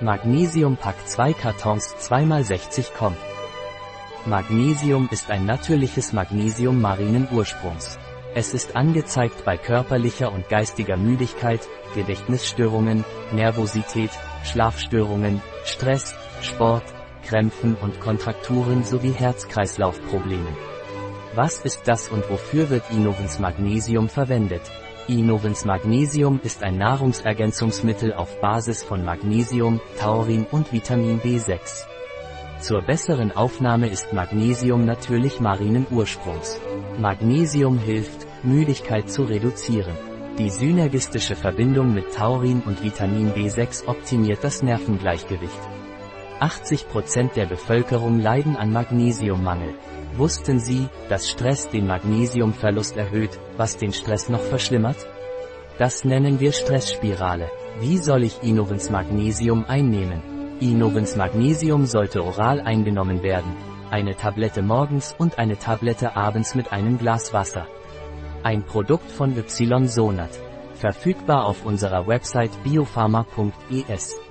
Magnesium Pack 2 Kartons 2x60 kommt. Magnesium ist ein natürliches Magnesium marinen Ursprungs. Es ist angezeigt bei körperlicher und geistiger Müdigkeit, Gedächtnisstörungen, Nervosität, Schlafstörungen, Stress, Sport, Krämpfen und Kontrakturen sowie Herz-Kreislauf-Problemen. Was ist das und wofür wird Inovens Magnesium verwendet? Inovens Magnesium ist ein Nahrungsergänzungsmittel auf Basis von Magnesium, Taurin und Vitamin B6. Zur besseren Aufnahme ist Magnesium natürlich marinen Ursprungs. Magnesium hilft, Müdigkeit zu reduzieren. Die synergistische Verbindung mit Taurin und Vitamin B6 optimiert das Nervengleichgewicht. 80% der Bevölkerung leiden an Magnesiummangel. Wussten Sie, dass Stress den Magnesiumverlust erhöht, was den Stress noch verschlimmert? Das nennen wir Stressspirale. Wie soll ich Inovens Magnesium einnehmen? Inovens Magnesium sollte oral eingenommen werden. Eine Tablette morgens und eine Tablette abends mit einem Glas Wasser. Ein Produkt von Ysonat. Verfügbar auf unserer Website biopharma.es.